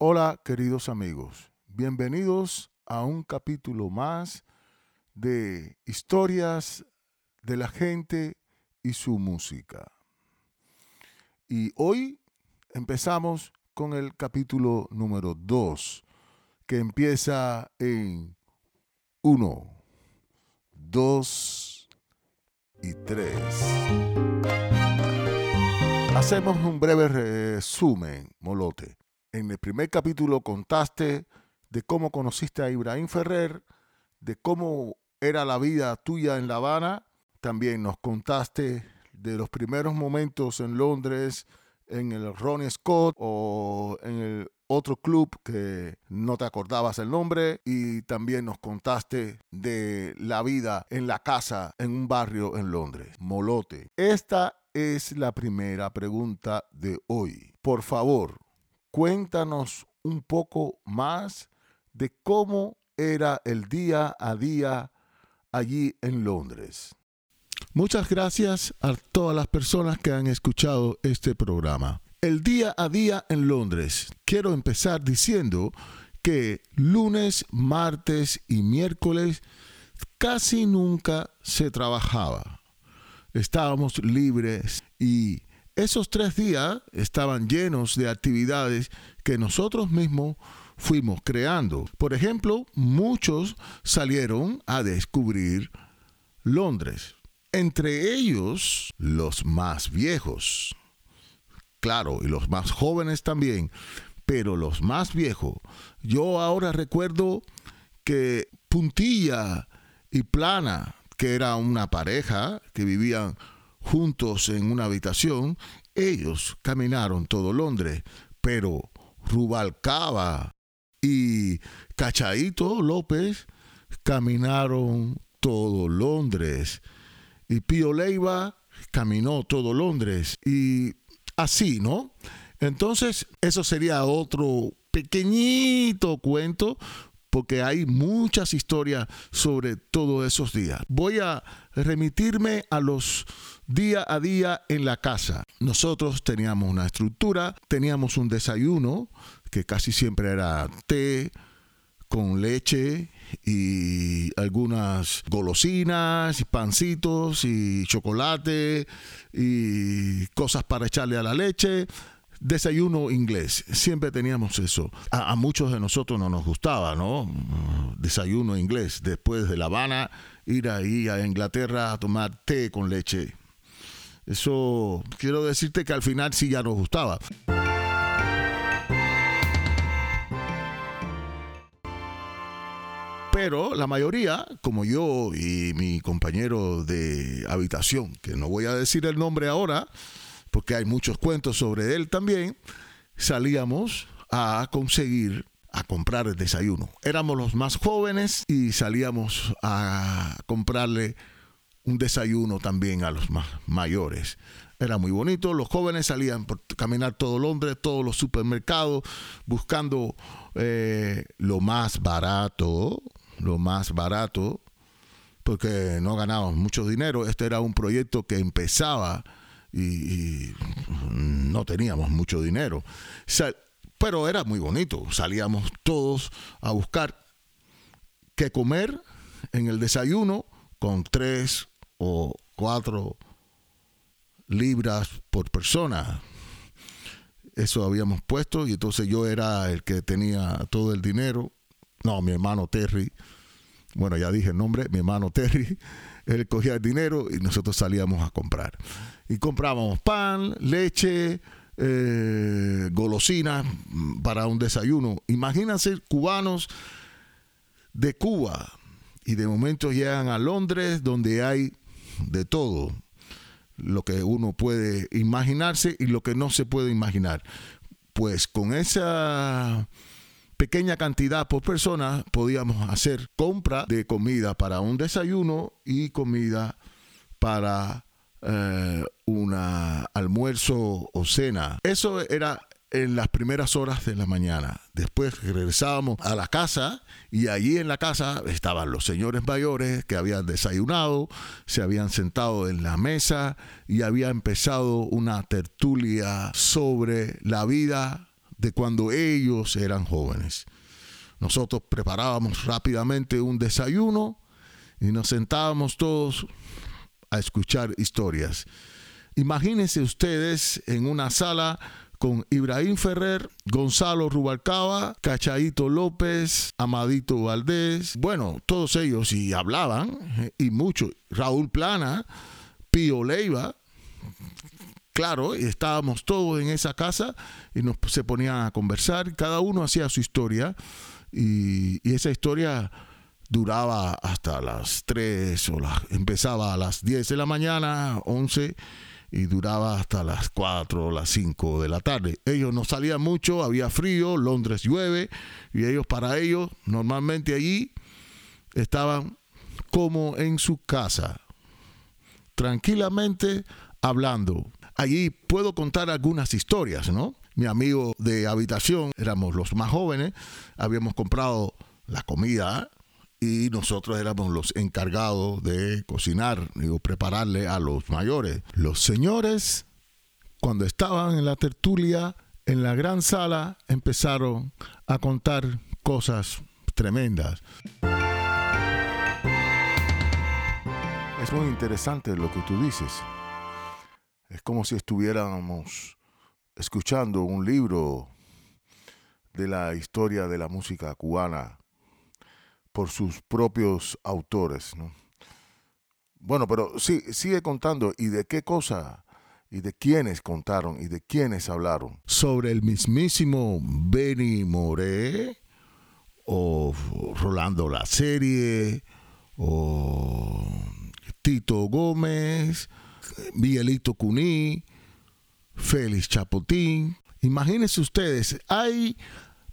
Hola queridos amigos, bienvenidos a un capítulo más de historias de la gente y su música. Y hoy empezamos con el capítulo número 2, que empieza en 1, 2 y 3. Hacemos un breve resumen, Molote en el primer capítulo contaste de cómo conociste a Ibrahim Ferrer, de cómo era la vida tuya en La Habana. También nos contaste de los primeros momentos en Londres, en el Ronnie Scott o en el otro club que no te acordabas el nombre y también nos contaste de la vida en la casa en un barrio en Londres, Molote. Esta es la primera pregunta de hoy. Por favor, cuéntanos un poco más de cómo era el día a día allí en Londres. Muchas gracias a todas las personas que han escuchado este programa. El día a día en Londres. Quiero empezar diciendo que lunes, martes y miércoles casi nunca se trabajaba. Estábamos libres y esos tres días estaban llenos de actividades que nosotros mismos fuimos creando. Por ejemplo, muchos salieron a descubrir Londres. Entre ellos, los más viejos. Claro, y los más jóvenes también. Pero los más viejos. Yo ahora recuerdo que Puntilla y Plana, que era una pareja que vivían juntos en una habitación, ellos caminaron todo Londres, pero Rubalcaba y Cachaito López caminaron todo Londres. Y Pío Leiva caminó todo Londres. Y así, ¿no? Entonces, eso sería otro pequeñito cuento porque hay muchas historias sobre todos esos días. Voy a remitirme a los día a día en la casa. Nosotros teníamos una estructura, teníamos un desayuno que casi siempre era té con leche y algunas golosinas, pancitos y chocolate y cosas para echarle a la leche desayuno inglés. Siempre teníamos eso. A, muchos de nosotros no nos gustaba, ¿no? Desayuno inglés. Después de La Habana, ir ahí a Inglaterra a tomar té con leche. Eso quiero decirte que al final sí ya nos gustaba. Pero la mayoría, como yo y mi compañero de habitación, que no voy a decir el nombre ahora, porque hay muchos cuentos sobre él también, salíamos a conseguir a comprar el desayuno. Éramos los más jóvenes y salíamos a comprarle un desayuno también a los más mayores. Era muy bonito. Los jóvenes salían por caminar todo Londres, todos los supermercados, buscando eh, lo más barato, lo más barato, porque no ganábamos mucho dinero. Este era un proyecto que empezaba y, no teníamos mucho dinero. Pero era muy bonito. Salíamos todos a buscar qué comer en el desayuno con tres o cuatro libras por persona. Eso habíamos puesto y entonces yo era el que tenía todo el dinero. No, mi hermano Terry. Bueno, ya dije el nombre, mi hermano Terry. Él cogía el dinero y nosotros salíamos a comprar y comprábamos pan, leche, eh, golosinas para un desayuno. Imagínense cubanos de Cuba y de momento llegan a Londres donde hay de todo. lo que uno puede imaginarse y lo que no se puede imaginar. Pues con esa pequeña cantidad por persona podíamos hacer compra de comida para un desayuno y comida para eh, un almuerzo o cena. Eso era en las primeras horas de la mañana. Después regresábamos a la casa y allí en la casa estaban los señores mayores que habían desayunado, se habían sentado en la mesa y había empezado una tertulia sobre la vida de cuando ellos eran jóvenes. Nosotros preparábamos rápidamente un desayuno y nos sentábamos todos a escuchar historias. Imagínense ustedes en una sala con Ibrahim Ferrer, Gonzalo Rubalcaba, Cachaito López, Amadito Valdés, bueno, todos ellos y hablaban, eh, y mucho, Raúl Plana, Pío Leiva, claro, estábamos todos en esa casa y nos se ponían a conversar, cada uno hacía su historia y, esa historia duraba hasta las 3 o empezaba a las 10 de la mañana, 11 y duraba hasta las 4 o las 5 de la tarde. Ellos no salían mucho, había frío, Londres llueve, y ellos para ellos normalmente allí estaban como en su casa, tranquilamente hablando. Allí puedo contar algunas historias, ¿no? Mi amigo de habitación, éramos los más jóvenes, habíamos comprado la comida y nosotros éramos los encargados de cocinar, digo, prepararle a los mayores. Los señores, cuando estaban en la tertulia, en la gran sala, empezaron a contar cosas tremendas. Es muy interesante lo que tú dices. Es como si estuviéramos escuchando un libro de la historia de la música cubana por sus propios autores. ¿no? Bueno, pero sí, sigue contando. ¿Y de qué cosa? ¿Y de quiénes contaron? ¿Y de quiénes hablaron? Sobre el mismísimo Benny Moré, o Rolando La Serie, o Tito Gómez, Miguelito Cuní, Félix Chapotín. Imagínense ustedes, hay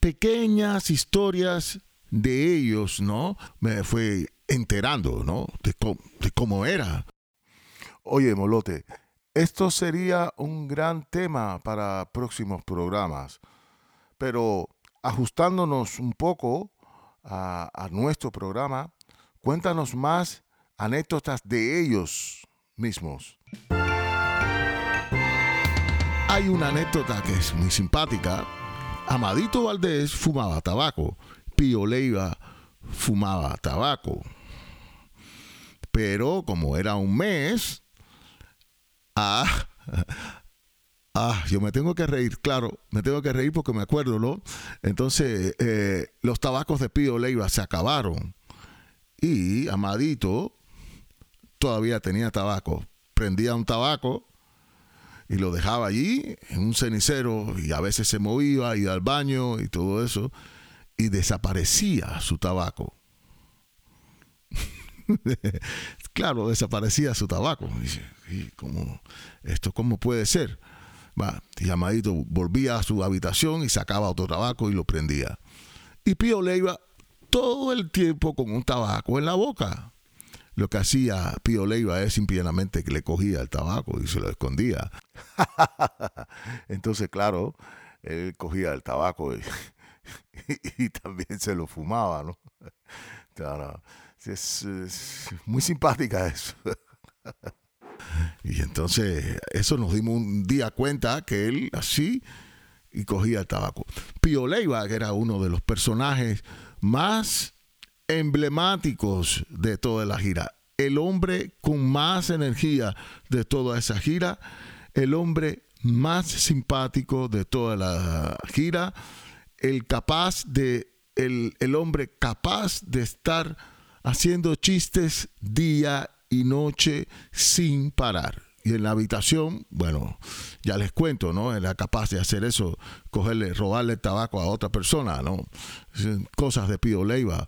pequeñas historias de ellos, ¿no? Me fue enterando, ¿no? De, cómo, era. Oye, Molote, esto sería un gran tema para próximos programas, pero ajustándonos un poco a nuestro programa, cuéntanos más anécdotas de ellos mismos. Hay una anécdota que es muy simpática. Amadito Valdés fumaba tabaco Pío Leiva fumaba tabaco. Pero como era un mes, ah, ah, yo me tengo que reír, claro, me tengo que reír porque me acuerdo, ¿no? Entonces, eh, los tabacos de Pío Leiva se acabaron y Amadito todavía tenía tabaco. Prendía un tabaco y lo dejaba allí en un cenicero y a veces se movía, iba al baño y todo eso y desaparecía su tabaco. claro, desaparecía su tabaco. ¿y cómo, ¿Esto cómo puede ser? Va, y Amadito volvía a su habitación y sacaba otro tabaco y lo prendía. Y Pío le iba todo el tiempo con un tabaco en la boca. Lo que hacía Pío Leiva es simplemente que le cogía el tabaco y se lo escondía. Entonces, claro, él cogía el tabaco y, también se lo fumaba, ¿no? es, muy simpática eso. y entonces, eso nos dimos un día cuenta que él así y cogía el tabaco. Pío Leiva, que era uno de los personajes más emblemáticos de toda la gira, el hombre con más energía de toda esa gira, el hombre más simpático de toda la gira, el capaz de, el, el hombre capaz de estar haciendo chistes día y noche sin parar. Y en la habitación, bueno, ya les cuento, ¿no? Era capaz de hacer eso, cogerle, robarle tabaco a otra persona, ¿no? Cosas de Pío Leiva.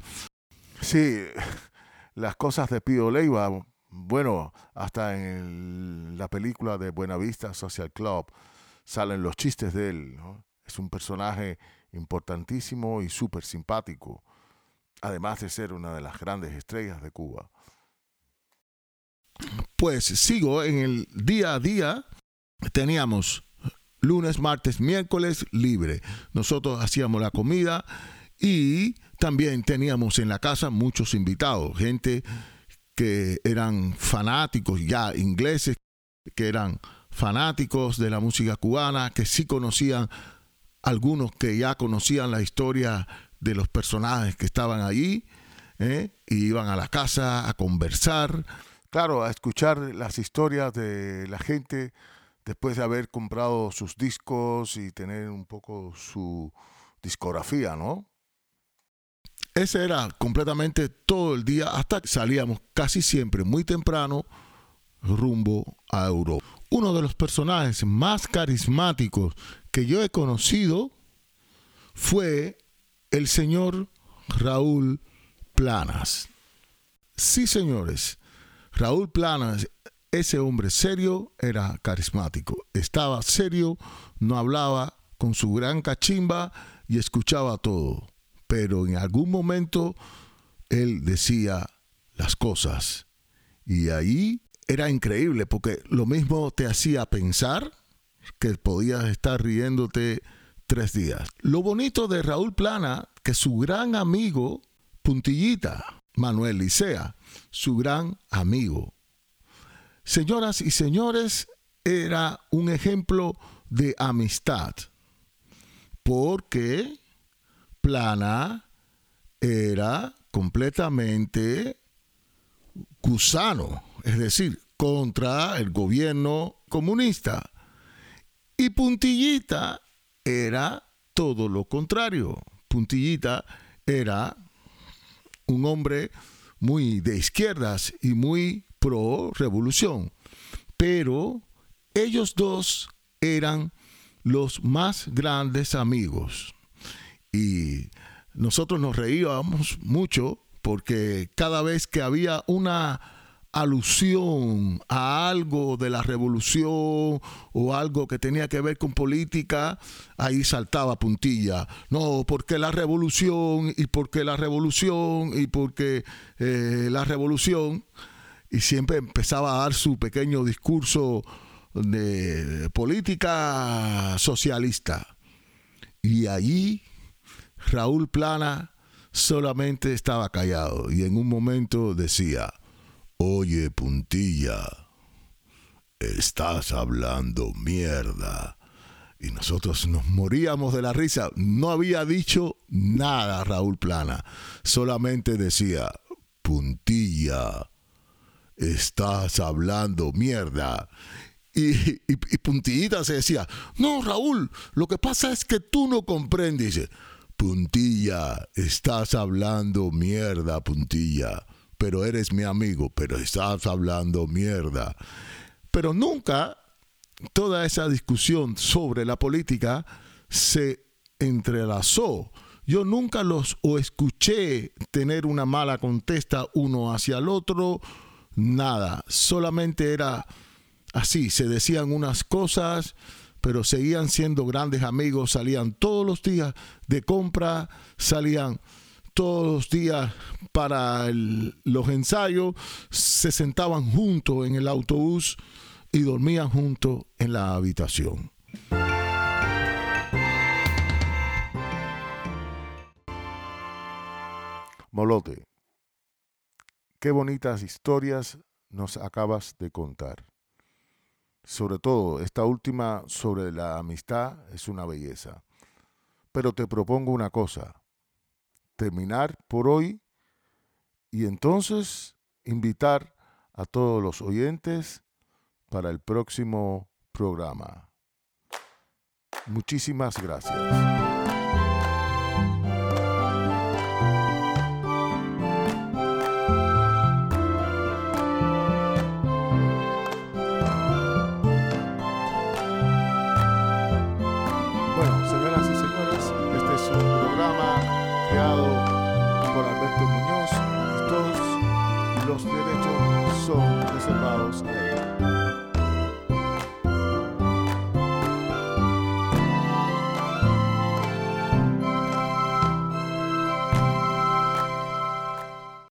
Sí, las cosas de Pío Leiva, Bueno, hasta en la película de Buenavista Social Club salen los chistes de él. Es un personaje importantísimo y súper simpático, además de ser una de las grandes estrellas de Cuba. Pues sigo en el día a día. Teníamos lunes, martes, miércoles libre. Nosotros hacíamos la comida y también teníamos en la casa muchos invitados, gente que eran fanáticos ya ingleses, que eran fanáticos de la música cubana, que sí conocían algunos que ya conocían la historia de los personajes que estaban allí, ¿eh? y iban a la casa a conversar, claro, a escuchar las historias de la gente después de haber comprado sus discos y tener un poco su discografía, ¿no? Ese era completamente todo el día hasta que salíamos casi siempre muy temprano rumbo a Europa. Uno de los personajes más carismáticos que yo he conocido fue el señor Raúl Planas. Sí, señores, Raúl Planas, ese hombre serio, era carismático. Estaba serio, no hablaba con su gran cachimba y escuchaba todo pero en algún momento él decía las cosas. Y ahí era increíble porque lo mismo te hacía pensar que podías estar riéndote tres días. Lo bonito de Raúl Plana, que su gran amigo, Puntillita, Manuel Licea, su gran amigo. Señoras y señores, era un ejemplo de amistad. Porque Plana era completamente gusano, es decir, contra el gobierno comunista. Y Puntillita era todo lo contrario. Puntillita era un hombre muy de izquierdas y muy pro revolución. Pero ellos dos eran los más grandes amigos. Y nosotros nos reíamos mucho porque cada vez que había una alusión a algo de la revolución o algo que tenía que ver con política, ahí saltaba puntilla. No, porque la revolución y porque la revolución y porque eh, la revolución. Y siempre empezaba a dar su pequeño discurso de política socialista. Y allí Raúl Plana solamente estaba callado y en un momento decía, oye puntilla, estás hablando mierda. Y nosotros nos moríamos de la risa. No había dicho nada Raúl Plana. Solamente decía, puntilla, estás hablando mierda. Y, Puntillita se decía, no Raúl, lo que pasa es que tú no comprendes. Puntilla, estás hablando mierda, puntilla. Pero eres mi amigo, pero estás hablando mierda. Pero nunca toda esa discusión sobre la política se entrelazó. Yo nunca los o escuché tener una mala contesta uno hacia el otro, nada. Solamente era así, se decían unas cosas, pero seguían siendo grandes amigos, salían todos los días de compra, salían todos los días para los ensayos, se sentaban juntos en el autobús y dormían juntos en la habitación. Molote, qué bonitas historias nos acabas de contar sobre todo esta última sobre la amistad es una belleza. Pero te propongo una cosa, terminar por hoy y entonces invitar a todos los oyentes para el próximo programa. Muchísimas gracias.